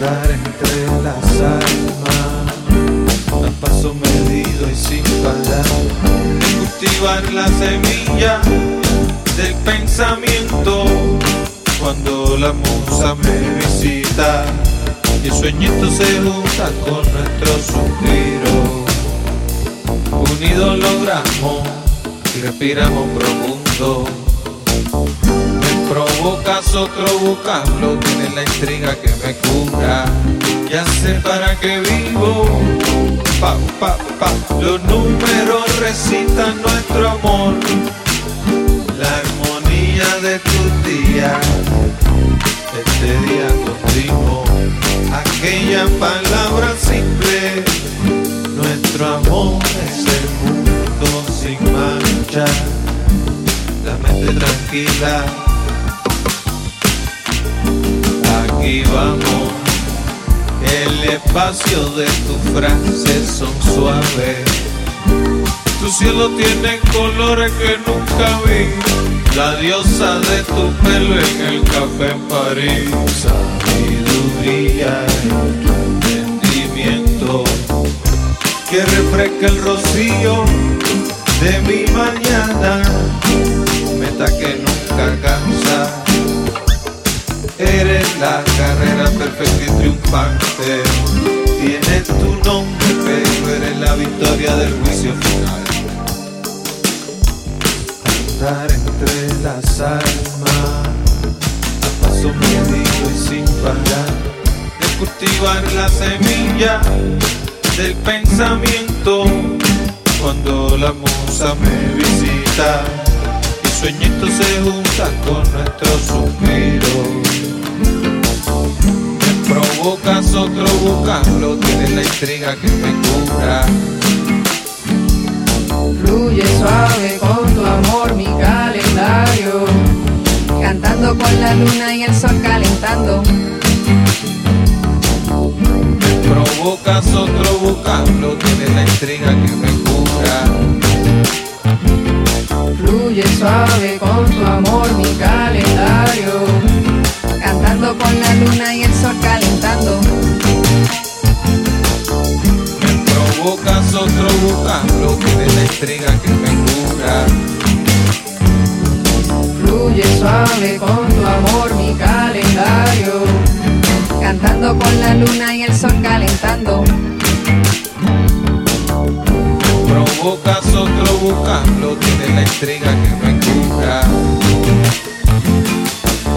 Andar entre las almas, a paso medido y sin parar. Cultivar la semilla del pensamiento cuando la musa me visita y el sueñito se junta con nuestro suspiro. Unidos logramos y respiramos profundo. Provocas otro vocablo, tienes la intriga que me cura. Ya sé para qué vivo. Pa, pa, pa. Los números recitan nuestro amor. La armonía de tus días. Este día contigo. Aquella palabra simple. Nuestro amor es el mundo sin mancha. La mente tranquila. Aquí vamos. El espacio de tus frases son suaves. Tu cielo tiene colores que nunca vi. La diosa de tu pelo en el café en París. Sabiduría y tu entendimiento que refresca el rocío de mi mañana. Eres la carrera perfecta y triunfante. Tienes tu nombre, pero eres la victoria del juicio final. Andar entre las almas, a paso medido y sin parar. De cultivar la semilla del pensamiento cuando la musa me visita. Y sueñito se junta con nuestro suspiro. Me provocas otro vocablo, tienes la intriga que me cura. Fluye suave con tu amor mi calendario, cantando con la luna y el sol calentando. Me provocas otro vocablo, tienes la intriga que me Fluye suave con tu amor mi calendario, cantando con la luna y el sol calentando. Me provocas otro vocablo, tienes la intriga que me cura. Fluye suave con tu amor mi calendario, cantando con la luna y el sol calentando. Provocas otro vocablo, tienes la intriga que me cura.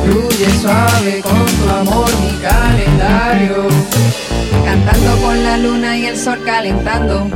Fluye suave con tu amor mi calendario, cantando con la luna y el sol calentando.